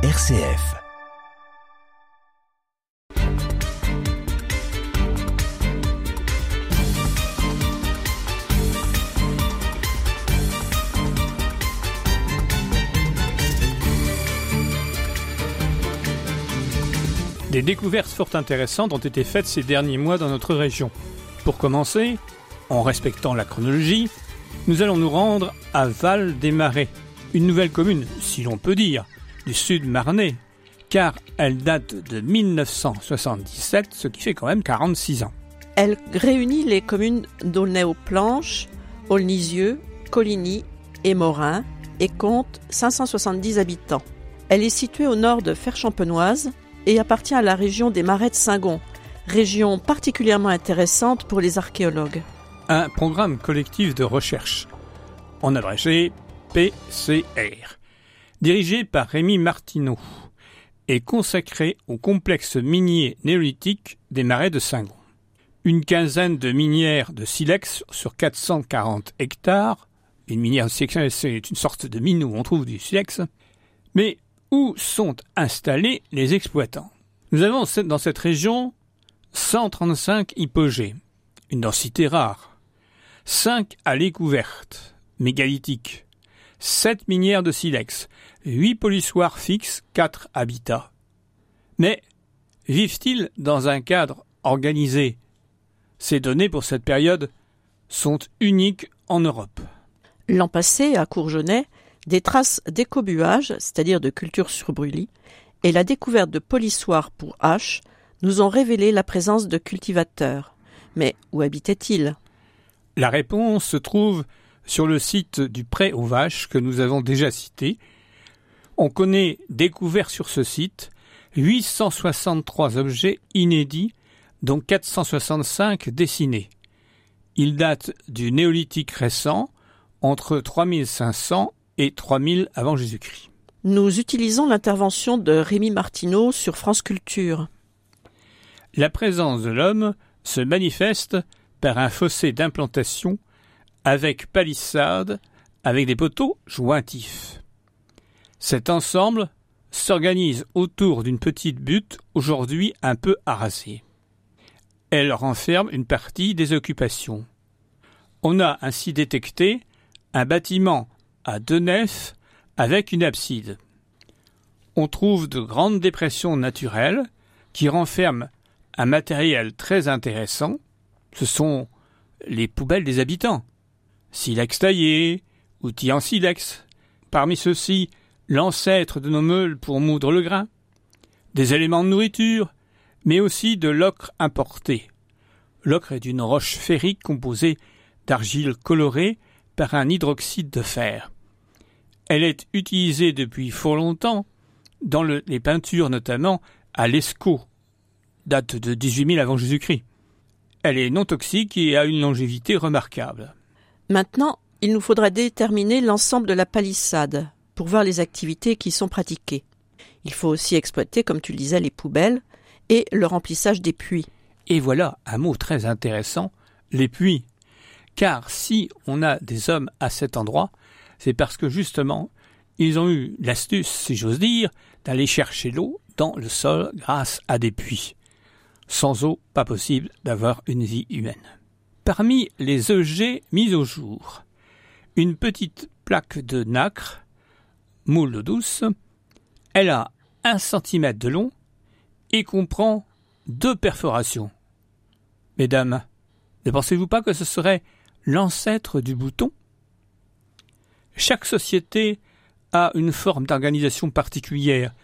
RCF. Des découvertes fort intéressantes ont été faites ces derniers mois dans notre région. Pour commencer, en respectant la chronologie, nous allons nous rendre à Val-des-Marais, une nouvelle commune, si l'on peut dire, du sud marnais, car elle date de 1977, ce qui fait quand même 46 ans. Elle réunit les communes d'Aulnay-aux-Planches, Aulnisieux, Coligny et Morin et compte 570 habitants. Elle est située au nord de Ferchampenoise et appartient à la région des Marais de Saint-Gon, région particulièrement intéressante pour les archéologues. Un programme collectif de recherche, en abrégé PCR, dirigé par Rémi Martineau, est consacré au complexe minier néolithique des marais de Saint-Gon. Une quinzaine de minières de silex sur 440 hectares. Une minière de silex, c'est une sorte de mine où on trouve du silex. Mais où sont installés les exploitants? Nous avons dans cette région 135 hypogées, une densité rare, 5 allées couvertes, mégalithiques, 7 minières de silex, 8 polissoirs fixes, 4 habitats. Mais vivent-ils dans un cadre organisé? Ces données pour cette période sont uniques en Europe. L'an passé, à Courgenay, des traces d'écobuage, c'est-à-dire de culture sur brûlis, et la découverte de polissoirs pour haches nous ont révélé la présence de cultivateurs. Mais où habitaient-ils La réponse se trouve sur le site du pré aux vaches que nous avons déjà cité. On connaît découvert sur ce site 863 objets inédits, dont 465 dessinés. Ils datent du néolithique récent, entre 3500 et 3000 avant Jésus-Christ. Nous utilisons l'intervention de Rémi Martineau sur France Culture. La présence de l'homme se manifeste par un fossé d'implantation avec palissade, avec des poteaux jointifs. Cet ensemble s'organise autour d'une petite butte aujourd'hui un peu arasée. Elle renferme une partie des occupations. On a ainsi détecté un bâtiment à deux nefs avec une abside. On trouve de grandes dépressions naturelles qui renferment un matériel très intéressant. Ce sont les poubelles des habitants. Silex taillé, outils en silex. Parmi ceux-ci, l'ancêtre de nos meules pour moudre le grain. Des éléments de nourriture, mais aussi de l'ocre importé. L'ocre est une roche ferrique composée d'argile colorée par un hydroxyde de fer. Elle est utilisée depuis fort longtemps dans les peintures notamment à l'Escaut, date de 18 000 avant Jésus-Christ. Elle est non toxique et a une longévité remarquable. Maintenant, il nous faudra déterminer l'ensemble de la palissade pour voir les activités qui sont pratiquées. Il faut aussi exploiter, comme tu le disais, les poubelles et le remplissage des puits. Et voilà un mot très intéressant, les puits car si on a des hommes à cet endroit, c'est parce que justement, ils ont eu l'astuce, si j'ose dire, d'aller chercher l'eau dans le sol grâce à des puits. Sans eau, pas possible d'avoir une vie humaine. Parmi les EG mis au jour, une petite plaque de nacre, moule douce, elle a un centimètre de long et comprend deux perforations. Mesdames, ne pensez-vous pas que ce serait l'ancêtre du bouton? Chaque société a une forme d'organisation particulière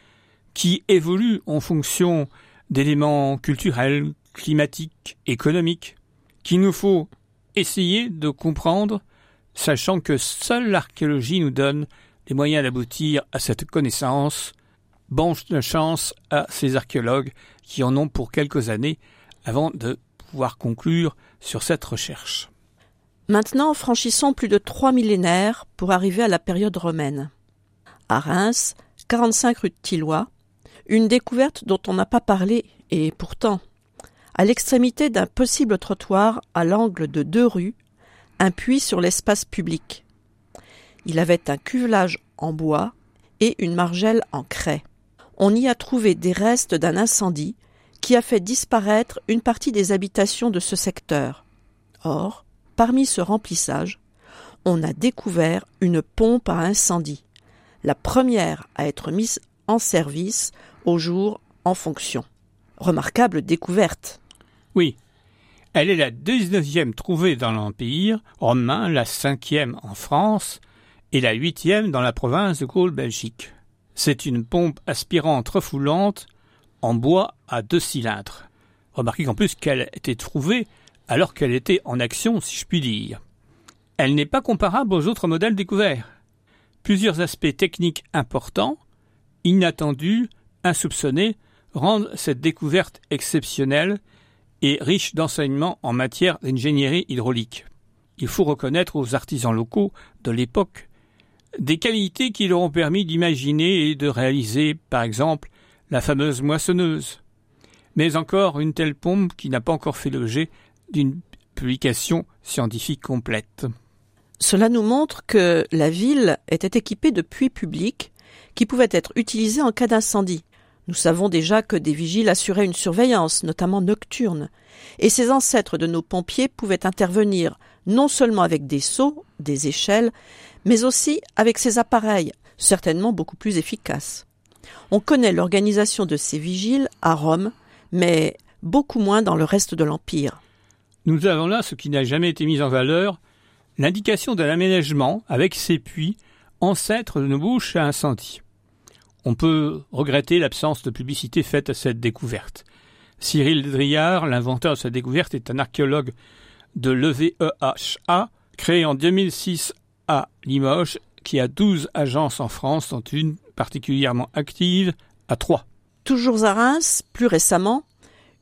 qui évolue en fonction d'éléments culturels, climatiques, économiques, qu'il nous faut essayer de comprendre, sachant que seule l'archéologie nous donne les moyens d'aboutir à cette connaissance. Bonne chance à ces archéologues qui en ont pour quelques années avant de pouvoir conclure sur cette recherche. Maintenant, franchissons plus de trois millénaires pour arriver à la période romaine. À Reims, 45 rue de Tillois, une découverte dont on n'a pas parlé, et pourtant, à l'extrémité d'un possible trottoir à l'angle de deux rues, un puits sur l'espace public. Il avait un cuvelage en bois et une margelle en craie. on y a trouvé des restes d'un incendie qui a fait disparaître une partie des habitations de ce secteur. Or, parmi ce remplissage, on a découvert une pompe à incendie, la première à être mise en service au jour en fonction. Remarquable découverte. Oui. Elle est la 19e trouvée dans l'Empire romain, la cinquième en France et la huitième dans la province de Gaule-Belgique. C'est une pompe aspirante refoulante en bois à deux cylindres. Remarquez qu'en plus qu'elle était trouvée alors qu'elle était en action, si je puis dire. Elle n'est pas comparable aux autres modèles découverts. Plusieurs aspects techniques importants, inattendus, insoupçonnés, rendent cette découverte exceptionnelle et riche d'enseignements en matière d'ingénierie hydraulique. Il faut reconnaître aux artisans locaux de l'époque des qualités qui leur ont permis d'imaginer et de réaliser, par exemple, la fameuse moissonneuse. Mais encore une telle pompe qui n'a pas encore fait l'objet d'une publication scientifique complète. Cela nous montre que la ville était équipée de puits publics qui pouvaient être utilisés en cas d'incendie. Nous savons déjà que des vigiles assuraient une surveillance, notamment nocturne, et ces ancêtres de nos pompiers pouvaient intervenir non seulement avec des seaux, des échelles, mais aussi avec ces appareils, certainement beaucoup plus efficaces. On connaît l'organisation de ces vigiles à Rome, mais beaucoup moins dans le reste de l'Empire. Nous avons là ce qui n'a jamais été mis en valeur, l'indication d'un aménagement avec ses puits, ancêtres de nos bouches à incendie. On peut regretter l'absence de publicité faite à cette découverte. Cyril Driard, l'inventeur de cette découverte, est un archéologue de l'EVEHA, créé en 2006 à Limoges, qui a 12 agences en France, dont une particulièrement active à Troyes. Toujours à Reims, plus récemment,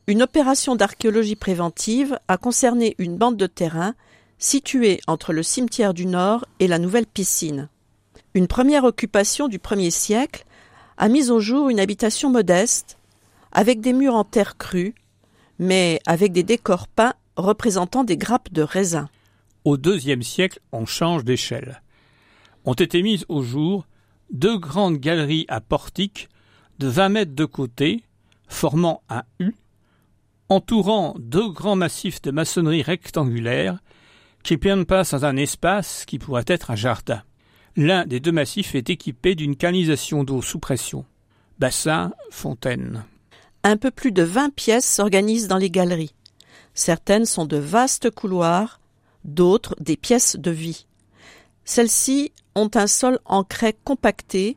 une opération d'archéologie préventive a concerné une bande de terrain située entre le cimetière du Nord et la nouvelle piscine. Une première occupation du premier siècle a mis au jour une habitation modeste, avec des murs en terre crue, mais avec des décors peints représentant des grappes de raisin. Au deuxième siècle, on change d'échelle. Ont été mises au jour deux grandes galeries à portiques de 20 mètres de côté, formant un U, entourant deux grands massifs de maçonnerie rectangulaire qui prennent place dans un espace qui pourrait être un jardin. L'un des deux massifs est équipé d'une canalisation d'eau sous pression. Bassin, fontaine. Un peu plus de vingt pièces s'organisent dans les galeries. Certaines sont de vastes couloirs, d'autres des pièces de vie. Celles-ci ont un sol en craie compacté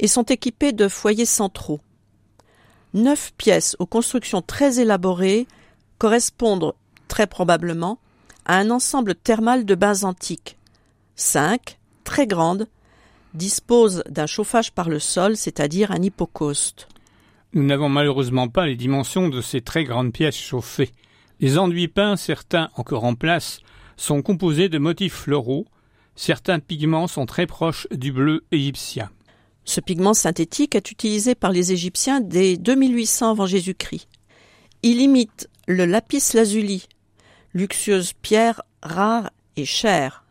et sont équipées de foyers centraux. Neuf pièces aux constructions très élaborées correspondent très probablement à un ensemble thermal de bains antiques. Cinq, très grandes, disposent d'un chauffage par le sol, c'est-à-dire un hypocauste. Nous n'avons malheureusement pas les dimensions de ces très grandes pièces chauffées. Les enduits peints, certains encore en place, sont composés de motifs floraux, certains pigments sont très proches du bleu égyptien. Ce pigment synthétique est utilisé par les Égyptiens dès 2800 avant Jésus-Christ. Il imite le lapis lazuli, luxueuse pierre rare et chère,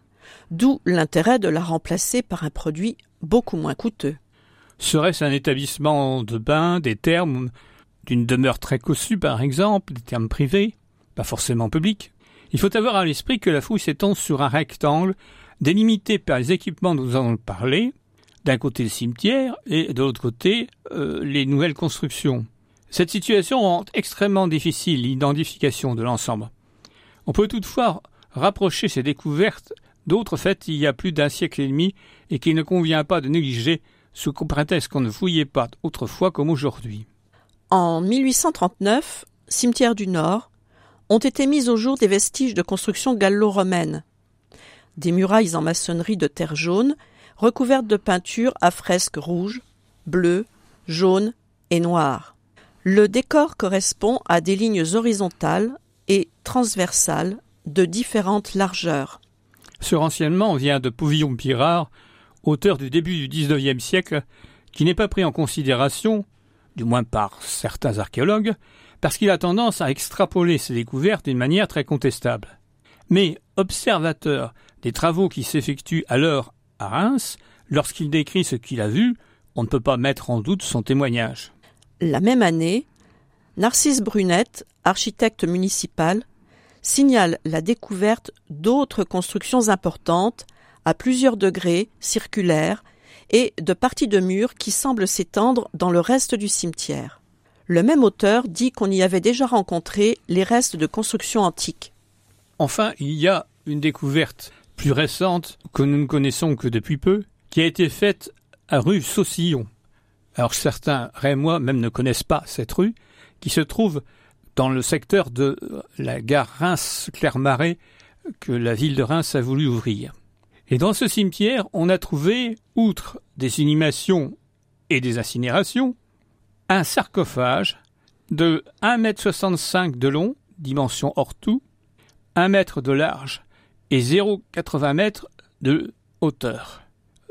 d'où l'intérêt de la remplacer par un produit beaucoup moins coûteux. Serait-ce un établissement de bain, des termes, d'une demeure très cossue par exemple, des termes privés, pas forcément publics Il faut avoir à l'esprit que la fouille s'étend sur un rectangle délimité par les équipements dont nous allons parler, d'un côté le cimetière et de l'autre côté euh, les nouvelles constructions. Cette situation rend extrêmement difficile l'identification de l'ensemble. On peut toutefois rapprocher ces découvertes d'autres faits il y a plus d'un siècle et demi et qu'il ne convient pas de négliger sous prétexte qu'on ne fouillait pas autrefois comme aujourd'hui. En 1839, cimetière du Nord, ont été mis au jour des vestiges de construction gallo-romaine. Des murailles en maçonnerie de terre jaune recouverte de peintures à fresques rouges, bleues, jaunes et noires. Le décor correspond à des lignes horizontales et transversales de différentes largeurs. Ce renseignement vient de Pouvillon Pirard, auteur du début du XIXe siècle, qui n'est pas pris en considération, du moins par certains archéologues, parce qu'il a tendance à extrapoler ses découvertes d'une manière très contestable. Mais observateur des travaux qui s'effectuent alors à Reims, lorsqu'il décrit ce qu'il a vu, on ne peut pas mettre en doute son témoignage. La même année, Narcisse Brunette, architecte municipal, signale la découverte d'autres constructions importantes à plusieurs degrés circulaires et de parties de murs qui semblent s'étendre dans le reste du cimetière. Le même auteur dit qu'on y avait déjà rencontré les restes de constructions antiques. Enfin, il y a une découverte plus récente que nous ne connaissons que depuis peu, qui a été faite à rue Saucillon. Alors certains Rémois même ne connaissent pas cette rue, qui se trouve dans le secteur de la gare Reims-Clermarais que la ville de Reims a voulu ouvrir. Et dans ce cimetière, on a trouvé, outre des inhumations et des incinérations, un sarcophage de 1,65 m de long, dimension hors tout, 1 mètre de large et 0,80 m de hauteur.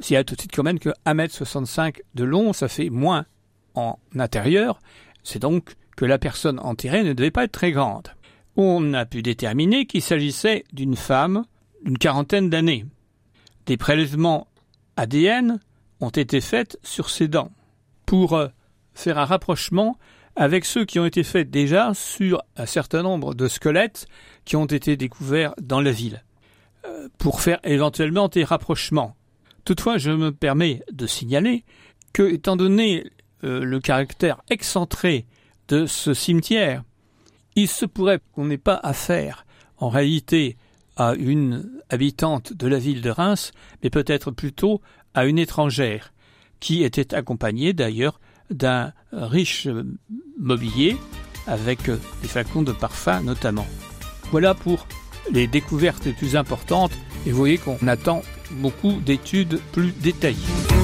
Y a tout de suite quand même que 1,65 m de long, ça fait moins en intérieur, c'est donc que la personne enterrée ne devait pas être très grande. On a pu déterminer qu'il s'agissait d'une femme d'une quarantaine d'années. Des prélèvements ADN ont été faits sur ses dents pour euh, faire un rapprochement avec ceux qui ont été faits déjà sur un certain nombre de squelettes qui ont été découverts dans la ville, euh, pour faire éventuellement des rapprochements. Toutefois, je me permets de signaler que, étant donné euh, le caractère excentré de ce cimetière, il se pourrait qu'on n'ait pas affaire, en réalité, à une habitante de la ville de Reims, mais peut-être plutôt à une étrangère, qui était accompagnée d'ailleurs d'un riche mobilier avec des flacons de parfum notamment. Voilà pour les découvertes les plus importantes et vous voyez qu'on attend beaucoup d'études plus détaillées.